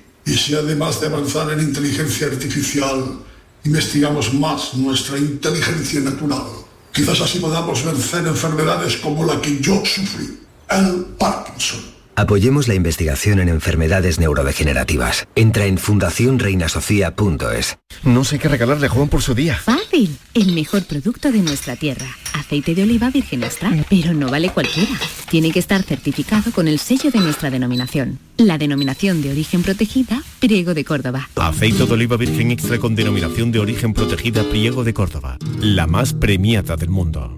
Y si además de avanzar en inteligencia artificial, investigamos más nuestra inteligencia natural, quizás así podamos vencer enfermedades como la que yo sufrí, el Parkinson. Apoyemos la investigación en enfermedades neurodegenerativas. Entra en fundacionreinasofía.es. No sé qué regalarle a Juan por su día. Fácil. El mejor producto de nuestra tierra. Aceite de oliva virgen extra. Pero no vale cualquiera. Tiene que estar certificado con el sello de nuestra denominación. La denominación de origen protegida, Priego de Córdoba. Aceite de oliva virgen extra con denominación de origen protegida Priego de Córdoba. La más premiada del mundo.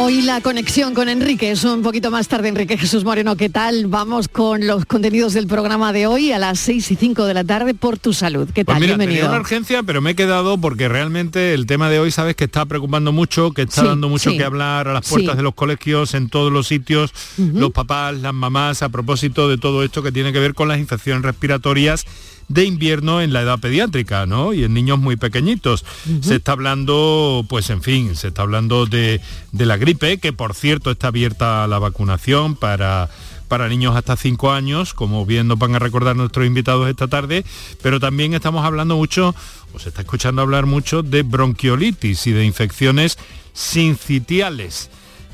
Hoy la conexión con Enrique es un poquito más tarde. Enrique Jesús Moreno, ¿qué tal? Vamos con los contenidos del programa de hoy a las 6 y 5 de la tarde por tu salud. ¿Qué Pues tal? mira, Bienvenido. tenía una urgencia, pero me he quedado porque realmente el tema de hoy, sabes que está preocupando mucho, que está Sí, dando mucho sí. que hablar a las puertas Sí. de los colegios, en todos los sitios, los papás, las mamás, a propósito de todo esto que tiene que ver con las infecciones respiratorias de invierno en la edad pediátrica, ¿no? Y en niños muy pequeñitos. Se está hablando, pues en fin, se está hablando de, de la gripe, que por cierto está abierta la vacunación para para niños hasta 5 años, como bien nos van a recordar nuestros invitados esta tarde, pero también estamos hablando mucho, o se está escuchando hablar mucho de bronquiolitis y de infecciones sincitiales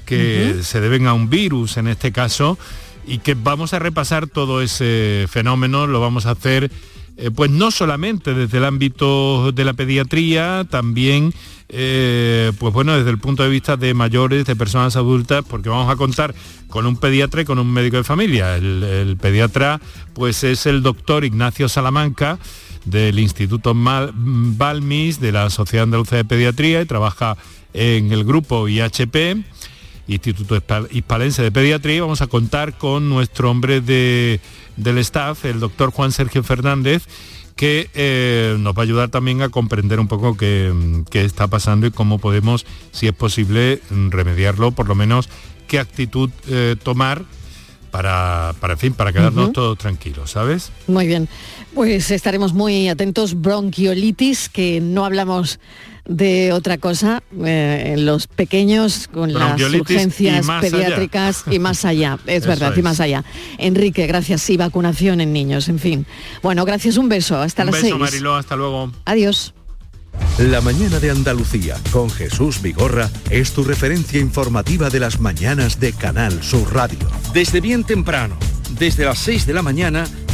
que se deben a un virus en este caso y que vamos a repasar todo ese fenómeno, lo vamos a hacer eh, pues no solamente desde el ámbito de la pediatría, también eh, pues bueno, desde el punto de vista de mayores, de personas adultas, porque vamos a contar con un pediatra y con un médico de familia. El, pediatra pues es el doctor Ignacio Salamanca del Instituto Mal- Balmis de la Sociedad Andaluza de Pediatría y trabaja en el grupo IHP. Instituto Hispa- Hispalense de Pediatría vamos a contar con nuestro hombre de- del staff, el doctor Juan Sergio Fernández, que eh, nos va a ayudar también a comprender un poco qué, qué está pasando y cómo podemos, si es posible, remediarlo, por lo menos qué actitud eh, tomar para, para, en fin, para quedarnos todos tranquilos, ¿sabes? Muy bien, pues estaremos muy atentos. Bronquiolitis, que no hablamos de otra cosa, eh, en los pequeños con las y urgencias allá. pediátricas y más allá, es Eso verdad, y más allá. Enrique, gracias, y vacunación en niños, en fin. Bueno, gracias, un beso, hasta Un las beso, seis. Mariló, hasta luego. Adiós. La mañana de Andalucía con Jesús Vigorra es tu referencia informativa de las mañanas de Canal Sur Radio. Desde bien temprano, desde las 6 de la mañana,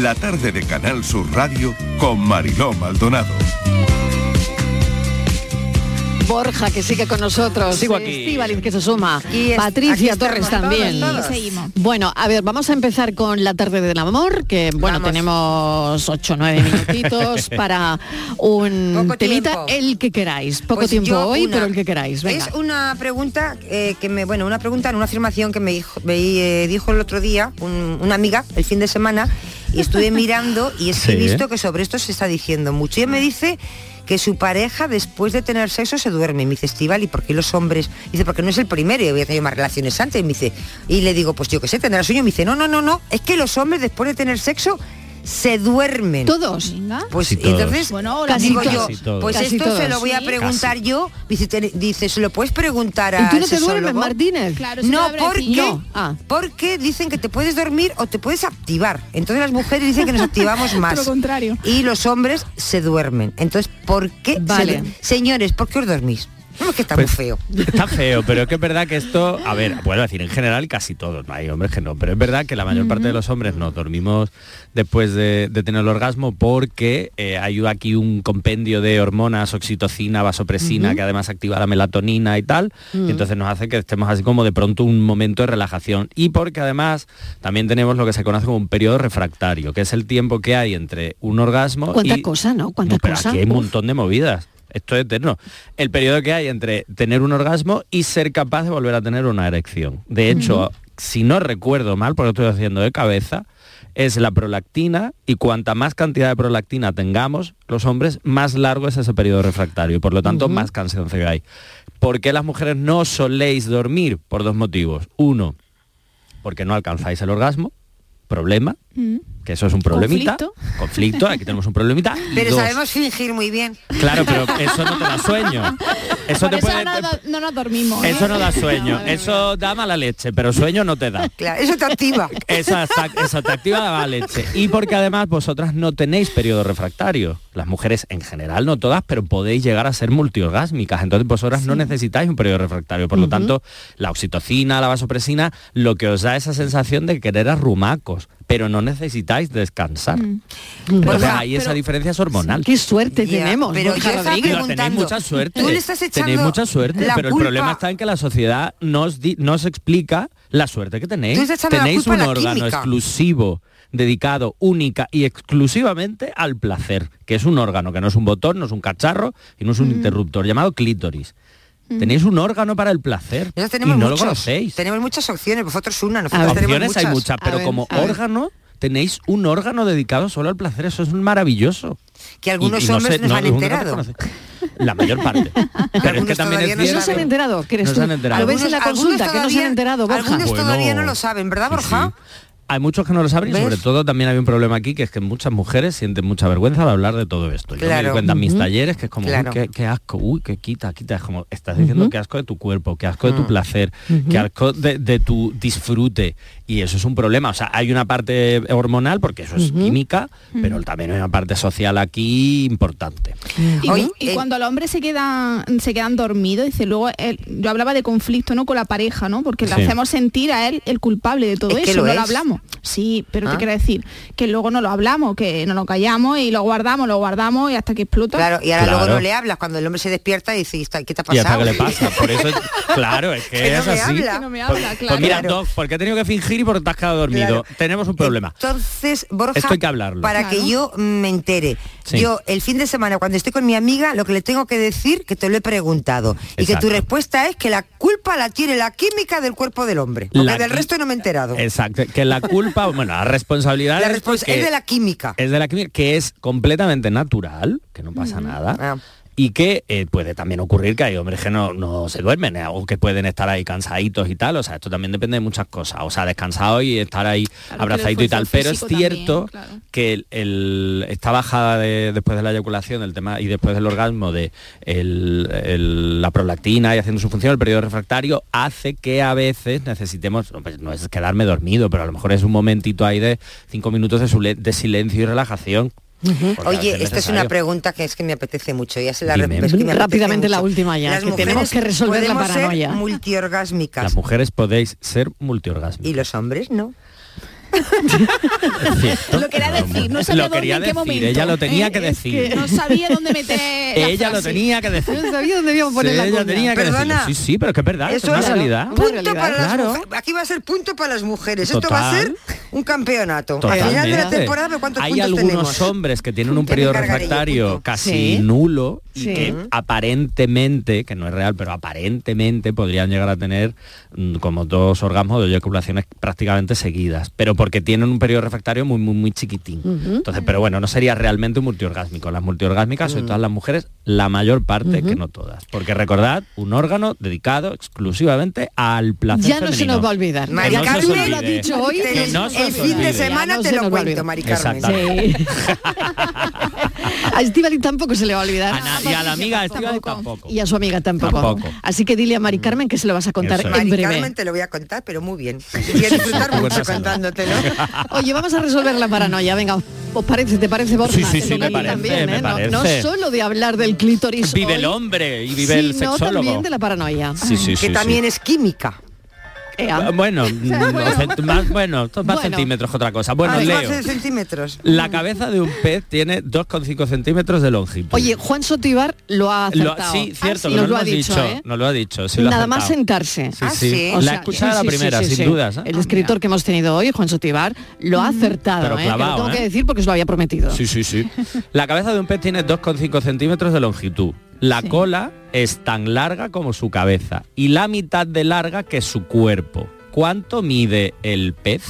La tarde de Canal Sur Radio con Mariló Maldonado. Borja, que sigue con nosotros. Sigo aquí. Estíbaliz, que se suma. Y es- Patricia aquí Torres también. todos. Bueno, a ver, vamos a empezar con la tarde del amor, que bueno, tenemos 8 o 9 minutitos para un Poco temita, tiempo. el que queráis. Poco Pues tiempo hoy, una. pero el que queráis. Venga. Es una pregunta eh, que me, bueno, una pregunta, no, una afirmación que me dijo, me, eh, dijo el otro día un- una amiga el fin de semana y estuve mirando y es que he Sí. visto que sobre esto se está diciendo mucho. Y me dice que su pareja después de tener sexo se duerme. Y me dice, Estival, ¿y por qué los hombres? Dice, porque no es el primero, yo había tenido más relaciones antes. Y me dice, y le digo, pues yo qué sé, tendrá sueño. Y me dice, no, no, no, no, es que los hombres después de tener sexo se duermen. Todos. Pues todos. entonces, Bueno, casi digo todos. yo, Casi todos. pues Casi esto se lo voy a Sí. preguntar yo. Dice, te- dice, se lo puedes preguntar a ¿Y tú no te duermes, sexólogo? Martínez? Claro, no, porque. No. Ah. porque dicen que te puedes dormir o te puedes activar. Entonces las mujeres dicen que nos activamos más. Lo contrario. Y los hombres se duermen. Entonces, ¿por qué? Vale. Señores, ¿por qué os dormís? No, es que está Pues, muy feo. Está feo, pero es que es verdad que esto, a ver, puedo decir, en general casi todos, no hay hombres que no, pero es verdad que la mayor parte de los hombres nos dormimos después de, de tener el orgasmo porque eh, hay aquí un compendio de hormonas, oxitocina, vasopresina, que además activa la melatonina y tal, Mm. y entonces nos hace que estemos así como de pronto un momento de relajación. Y porque además también tenemos lo que se conoce como un periodo refractario, que es el tiempo que hay entre un orgasmo Cuánta y... cosa, ¿no? Cuánta pero cosa. aquí hay un montón de movidas. Esto es eterno. El periodo que hay entre tener un orgasmo y ser capaz de volver a tener una erección. De hecho, si no recuerdo mal, porque lo estoy haciendo de cabeza, es la prolactina y cuanta más cantidad de prolactina tengamos los hombres, más largo es ese periodo refractario y por lo tanto más cansancio hay. ¿Por qué las mujeres no soléis dormir? Por dos motivos. Uno, porque no alcanzáis el orgasmo, problema, que eso es un problemita. Conflicto. Conflicto, aquí tenemos un problemita. Pero dos, sabemos fingir muy bien. Claro, pero eso no te da sueño. Eso Por te eso puede... no, no- no nos dormimos. ¿eh? Eso no da sueño, eso da mala leche, pero sueño no te da. Claro, eso te activa. Eso te activa la mala leche. Y porque además vosotras no tenéis periodo refractario. Las mujeres en general, no todas, pero podéis llegar a ser multiorgásmicas. Entonces vosotras no necesitáis un periodo refractario. Por lo tanto, la oxitocina, la vasopresina, lo que os da esa sensación de querer arrumacos, pero no necesitáis descansar. Borja, ahí esa pero- diferencia es hormonal. Qué suerte tenemos. pero yo estaba tenéis mucha suerte. tú le estás echando tenéis mucha suerte, pero el problema está en que la sociedad nos, di- explica la suerte que tenéis. Tenéis un órgano química. exclusivo dedicado única y exclusivamente al placer, que es un órgano, que no es un botón, no es un cacharro y no es un interruptor, llamado clítoris. Tenéis un órgano para el placer Nosotros y tenemos no lo conocéis. Tenemos muchas opciones, vosotros una, nosotros tenemos Opciones muchas. hay muchas, pero como órgano tenéis un órgano dedicado solo al placer, eso es maravilloso. Que algunos Y- y no hombres sé- nos no- han enterado. conoce. La mayor parte. Pero es que Algunos también es no cierto. No se han enterado, ¿crees No tú? se han enterado. Lo ves en la Algunos- consulta, algunos que no se han enterado, Borja. Algunos Bueno, todavía no lo saben, ¿verdad, sí, Borja? sí. Hay muchos que no lo saben y sobre todo también hay un problema aquí que es que muchas mujeres sienten mucha vergüenza al hablar de todo esto. Yo me doy cuenta en mis talleres que es como, uy, Claro. qué, qué asco, uy, qué quita, quita. Es como, estás diciendo Ujú. que asco de tu cuerpo, que asco de tu Mm. placer, que asco de, de tu disfrute. Y eso es un problema. O sea, hay una parte hormonal, porque eso es química, pero también hay una parte social aquí importante. Y, Hoy, y eh, cuando los hombres se quedan se quedan dormidos, dice luego él- yo hablaba de conflicto no con la pareja, ¿no? Porque le Sí. hacemos sentir a él el culpable de todo Es que eso, lo no lo hablamos. Sí, pero Ah. te quiero decir que luego no lo hablamos, que no lo callamos y lo guardamos, lo guardamos y hasta que explota. Claro, y ahora luego no le hablas cuando el hombre se despierta y dice, "¿Está- ¿qué te ha Y hasta pasado? que le pasa. Por eso, claro, es que, Que no es me así. habla. Que no me Pues- habla, pues, claro. mira, Claro. Doc, porque he tenido que fingir y porque te has quedado dormido. Claro. Tenemos un problema. Entonces, Borja, Esto hay que hablarlo. para Claro. que yo me entere. Sí. Yo, el fin de semana, cuando estoy con mi amiga, lo que le tengo que decir, que te lo he preguntado. Y que tu respuesta es que la culpa la tiene la química del cuerpo del hombre. Porque La del resto no me he enterado. Exacto, que la culpa, bueno, la responsabilidad La es porque- es de la química. es de la química, que es completamente natural, que no pasa nada. Y que eh, puede también ocurrir que hay hombres que no, no se duermen eh, o que pueden estar ahí cansaditos y tal. O sea, esto también depende de muchas cosas. O sea, descansado y estar ahí Claro, abrazadito y tal. Pero es cierto también, claro. que el, el- esta bajada de- después de la eyaculación, del tema y después del orgasmo de el- la prolactina y haciendo su función, el periodo refractario, hace que a veces necesitemos, no, pues no es quedarme dormido, pero a lo mejor es un momentito ahí de cinco minutos de, sule- de silencio y relajación. Oye, es esta es una pregunta que es que me apetece mucho. Ya se la Dime. es que me apetece Rápidamente la última ya, Las que tenemos que resolver la podemos ser paranoia. multiorgásmicas. Las mujeres podéis ser multiorgásmicas. Y los hombres no. Lo quería decir, no sabía lo quería dónde, en qué decir, momento. ella lo tenía ¿eh? que Es decir. no sabía dónde meter la ella lo tenía que decir. No sabía dónde íbamos a poner Sí, la ella tenía que decirlo. Perdona. Sí, sí, pero es que es verdad, es Eso una es realidad. punto para las Claro. mujeres. Aquí va a ser punto para las mujeres. Esto va a Total. ser un campeonato. Al final de la temporada, ¿pero ¿cuántos Hay puntos algunos tenemos? hombres que tienen un periodo refractario casi Sí. nulo y Sí. que aparentemente, que no es real, pero aparentemente podrían llegar a tener mm, como dos orgasmos de eyaculaciones prácticamente seguidas, pero porque tienen un periodo refractario muy muy muy chiquitín. Entonces, pero bueno, no sería realmente un multiorgásmico. Las multiorgásmicas, sobre todo las mujeres, la mayor parte, que no todas. Porque recordad, un órgano dedicado exclusivamente al placer Ya no se nos va a olvidar. María Carmen lo ha dicho hoy. No el fin de semana Ya no te se lo nos va a cuento, olvidar. Mari Carmen. A Estivali tampoco se le va a olvidar. A na- y a la amiga Estíbaliz tampoco. Y a su amiga tampoco. Tampoco. Así que dile a Mari Carmen que se lo vas a contar es. en Mari breve. Carmen te lo voy a contar, pero muy bien. Voy a disfrutar mucho contándotelo. Oye, vamos a resolver la paranoia. Venga, ¿os parece? ¿Te parece, Borja? Sí, sí, Que sí, me parece, también, me ¿eh? No- No, parece. solo de hablar del clítoris Vive hoy, el hombre y vive el sino sexólogo. también de la paranoia. Sí, sí, que sí, también sí. es química. Ea. Ah, Bueno, mm, cent- más, bueno, esto es más Bueno. centímetros que otra cosa. Bueno, Ah, Leo. centímetros. La cabeza de un pez tiene 2,5 centímetros de longitud. Oye, Juan Sotibar lo ha Lo- acertado. sí, cierto, Ah, que nos no lo ha dicho, dicho, ¿eh? no lo ha dicho. sí lo ha Nada más acertado. sentarse. Sí, Ah, sí. O La sea, sí, la primera, sin dudas. ¿eh? El escritor que hemos tenido hoy, Juan Sotibar, lo ha acertado, Pero ¿eh? Lo clavado, tengo ¿eh? que decir porque os lo había prometido. Sí, sí, sí. La cabeza de un pez tiene 2,5 centímetros de longitud. La cola es tan larga como su cabeza y la mitad de larga que su cuerpo. ¿Cuánto mide el pez?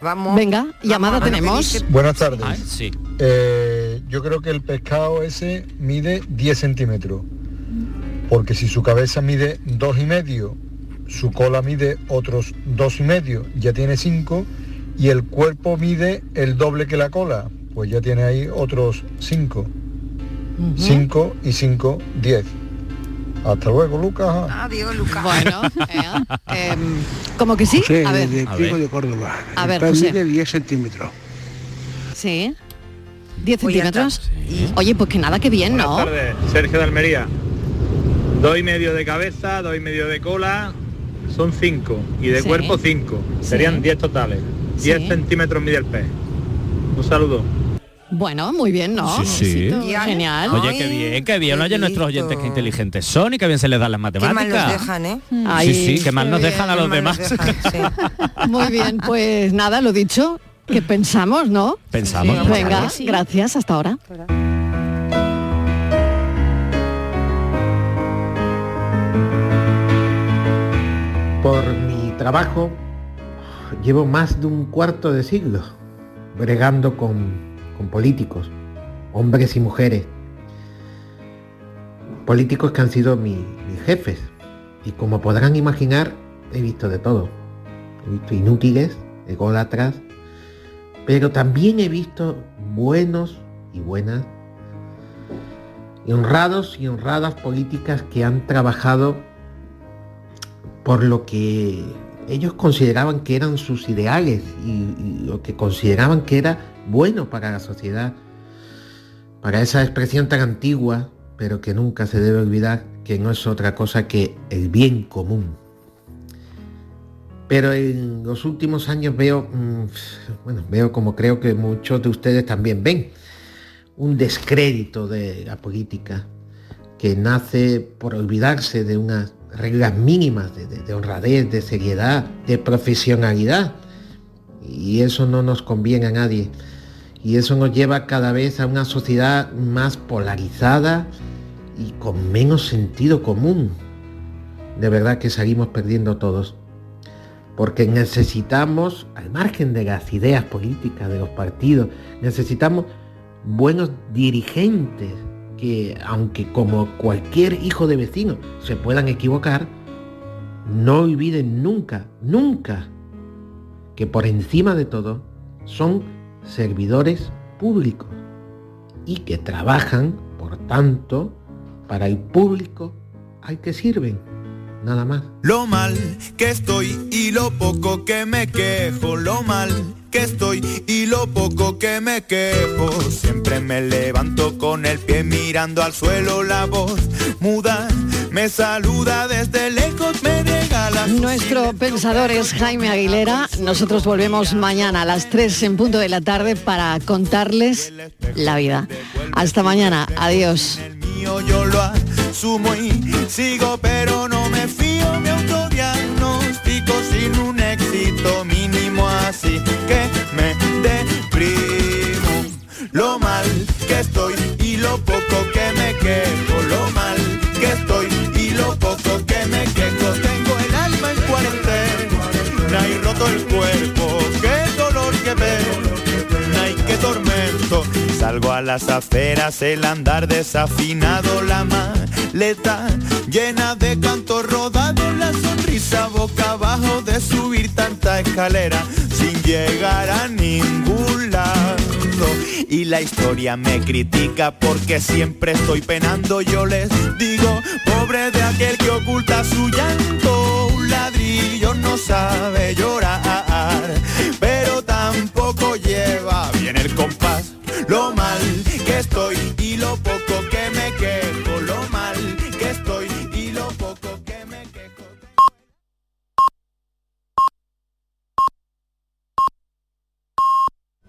Vamos. Venga, llamada tenemos. Buenas tardes. Ay, sí. Eh, yo creo que el pescado ese mide 10 centímetros. Porque si su cabeza mide dos y medio, su cola mide otros dos y medio, ya tiene 5, y el cuerpo mide el doble que la cola, pues ya tiene ahí otros 5. 5 y 5, 10. Hasta luego, Lucas. Adiós, Lucas. Bueno, eh, em, como que sí. José, a ver, desde A ver. de Córdoba. A ver, José. mide 10 centímetros. sí. 10 Pues centímetros. Oye, pues que nada, que bien, ¿no? Buenas tardes, Sergio de Almería. Dos y medio de cabeza, dos y medio de cola, son cinco. Y de Sí. cuerpo cinco. Sí. Serían 10 totales. 10 Sí. centímetros mide el pez. Un saludo. Bueno, muy bien, ¿no? Sí, sí. Genial. Oye, qué bien, qué bien. qué Oye, nuestros oyentes qué inteligentes son y qué bien se les dan las Qué mal matemáticas. nos dejan, ¿eh? Ay, sí, sí, que mal qué nos bien. dejan a Qué los demás. dejan, sí. Muy bien, pues nada, lo dicho, que pensamos, ¿no? Pensamos. Sí, Venga, sí. gracias, hasta ahora. Por mi trabajo llevo más de un cuarto de siglo bregando con, con políticos, hombres y mujeres. Políticos que han sido mi- mis jefes. Y como podrán imaginar, he visto de todo. He visto inútiles, ególatras, pero también he visto buenos y buenas, y honrados y honradas políticas que han trabajado por lo que ellos consideraban que eran sus ideales y lo que consideraban que era bueno para la sociedad, para esa expresión tan antigua, pero que nunca se debe olvidar que no es otra cosa que el bien común. Pero en los últimos años veo, mm, bueno, veo como creo que muchos de ustedes también ven, un descrédito de la política que nace por olvidarse de unas reglas mínimas de, de- de honradez, de seriedad, de profesionalidad. Y eso no nos conviene a nadie. Y eso nos lleva cada vez a una sociedad más polarizada y con menos sentido común. De verdad que salimos perdiendo todos. Porque necesitamos, al margen de las ideas políticas de los partidos, necesitamos buenos dirigentes que, aunque como cualquier hijo de vecino se puedan equivocar, no olviden nunca, nunca, que por encima de todo son servidores públicos y que trabajan, por tanto, para el público al que sirven, nada más. Lo mal que estoy y lo poco que me quejo, lo mal que estoy y lo poco que me quejo. Siempre me levanto con el pie mirando al suelo, la voz muda me saluda desde lejos, me Nuestro pensador es Jaime Aguilera. Nosotros volvemos mañana a las 3 en punto de la tarde para contarles la vida. Hasta mañana. Adiós. El cuerpo qué dolor que veo ay qué tormento Salgo a las aceras, el andar desafinado, la maleta llena de canto rodado, la sonrisa boca abajo de subir tanta escalera sin llegar a ningún lado. Y la historia me critica porque siempre estoy penando, yo les digo, pobre de aquel que oculta su llanto, un ladrillo no sabe llorar.